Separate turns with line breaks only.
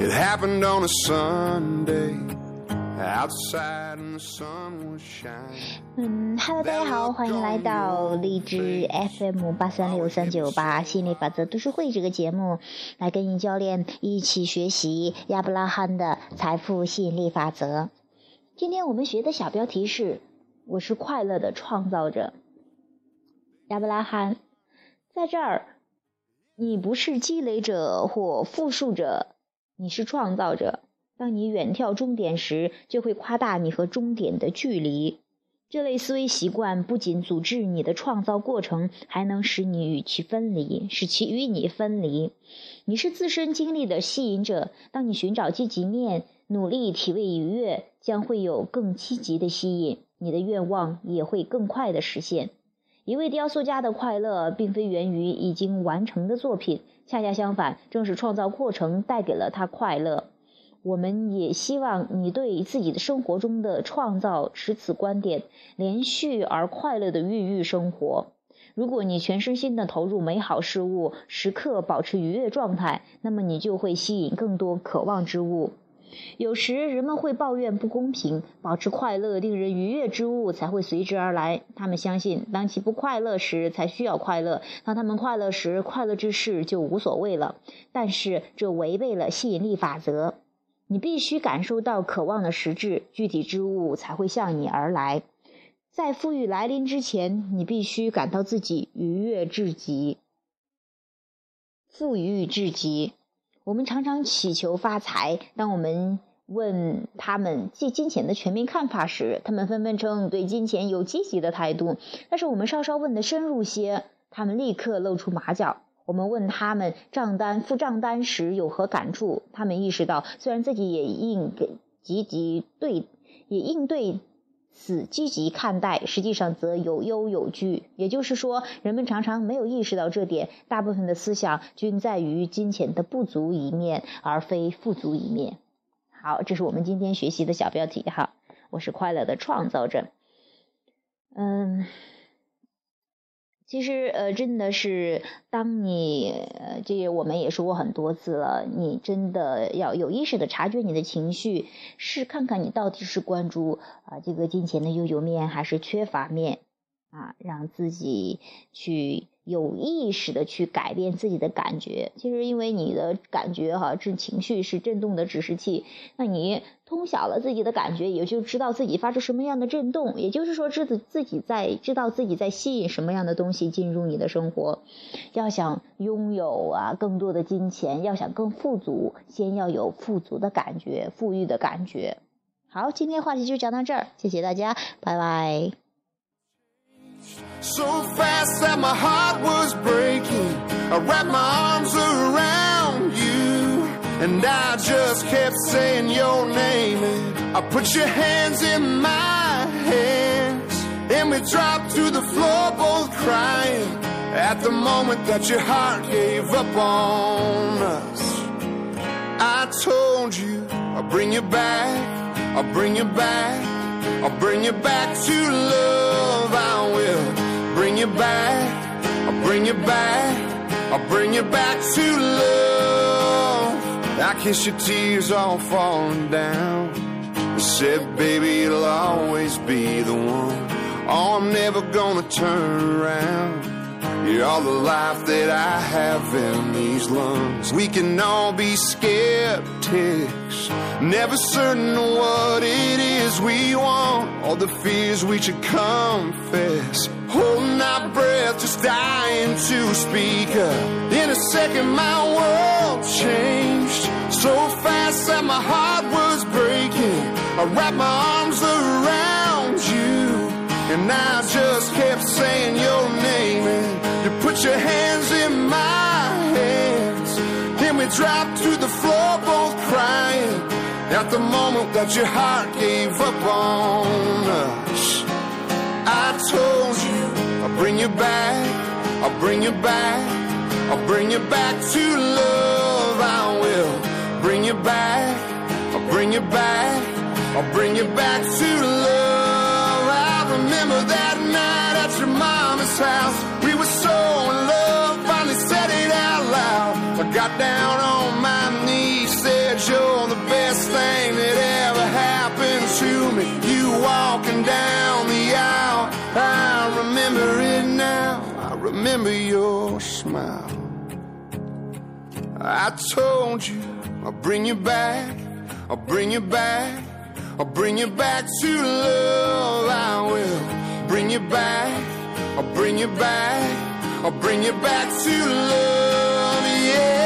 It happened on a Sunday. Outside and the sun was shining.
嗯，Hello，大家好，欢迎来到荔枝 FM 八三六三九八心理法则读书会这个节目，来跟尹教练一起学习亚伯拉罕的财富吸引力法则。今天我们学的小标题是“我是快乐的创造者”。亚伯拉罕，在这儿，你不是积累者或复述者，你是创造者。当你远眺终点时，就会夸大你和终点的距离。这类思维习惯不仅阻滞你的创造过程，还能使你与其分离，使其与你分离。你是自身经历的吸引者。当你寻找积极面，努力体味愉悦，将会有更积极的吸引。你的愿望也会更快的实现。一位雕塑家的快乐，并非源于已经完成的作品，恰恰相反，正是创造过程带给了他快乐。我们也希望你对自己的生活中的创造持此观点：连续而快乐的孕育生活。如果你全身心的投入美好事物，时刻保持愉悦状态，那么你就会吸引更多渴望之物。有时人们会抱怨不公平，保持快乐、令人愉悦之物才会随之而来。他们相信，当其不快乐时才需要快乐；当他们快乐时，快乐之事就无所谓了。但是这违背了吸引力法则。你必须感受到渴望的实质，具体之物才会向你而来。在富裕来临之前，你必须感到自己愉悦至极、富裕至极。我们常常祈求发财。当我们问他们对金钱的全面看法时，他们纷纷称对金钱有积极的态度。但是我们稍稍问的深入些，他们立刻露出马脚。我们问他们账单付账单时有何感触？他们意识到，虽然自己也应给积极对，也应对此积极看待，实际上则有忧有惧。也就是说，人们常常没有意识到这点。大部分的思想均在于金钱的不足一面，而非富足一面。好，这是我们今天学习的小标题哈。我是快乐的创造者。嗯。其实，呃，真的是，当你，呃，这我们也说过很多次了，你真的要有意识的察觉你的情绪，是看看你到底是关注啊这个金钱的拥有面，还是缺乏面，啊，让自己去。有意识的去改变自己的感觉，其实因为你的感觉哈，这情绪是震动的指示器。那你通晓了自己的感觉，也就知道自己发出什么样的震动，也就是说，知自自己在知道自己在吸引什么样的东西进入你的生活。要想拥有啊更多的金钱，要想更富足，先要有富足的感觉，富裕的感觉。好，今天话题就讲到这儿，谢谢大家，拜拜。
So fast that my heart was breaking. I wrapped my arms around you. And I just kept saying your name. And I put your hands in my hands. And we dropped to the floor, both crying. At the moment that your heart gave up on us. I told you I'll bring you back. I'll bring you back. I'll bring you back to love. I will bring you back. I'll bring you back. I'll bring you back to love. I kiss your tears all falling down. I said, baby, you'll always be the one. Oh, I'm never gonna turn around. You're all the life that I have in these lungs. We can all be skeptics, never certain what it is we want, all the fears we should confess. Holding our breath, just dying to speak up. In a second, my world changed so fast that my heart was breaking. I wrapped my arms around you, and I just kept saying your name. And put your hands in my hands. Then we dropped to the floor, both crying. At the moment that your heart gave up on us, I told you I'll bring you back. I'll bring you back. I'll bring you back to love. I will bring you back. I'll bring you back. I'll bring you back to love. I remember that night at your mama's house. To me. You walking down the aisle. I remember it now. I remember your smile. I told you I'll bring you back. I'll bring you back. I'll bring you back to love. I will bring you back. I'll bring you back. I'll bring you back to love. Yeah.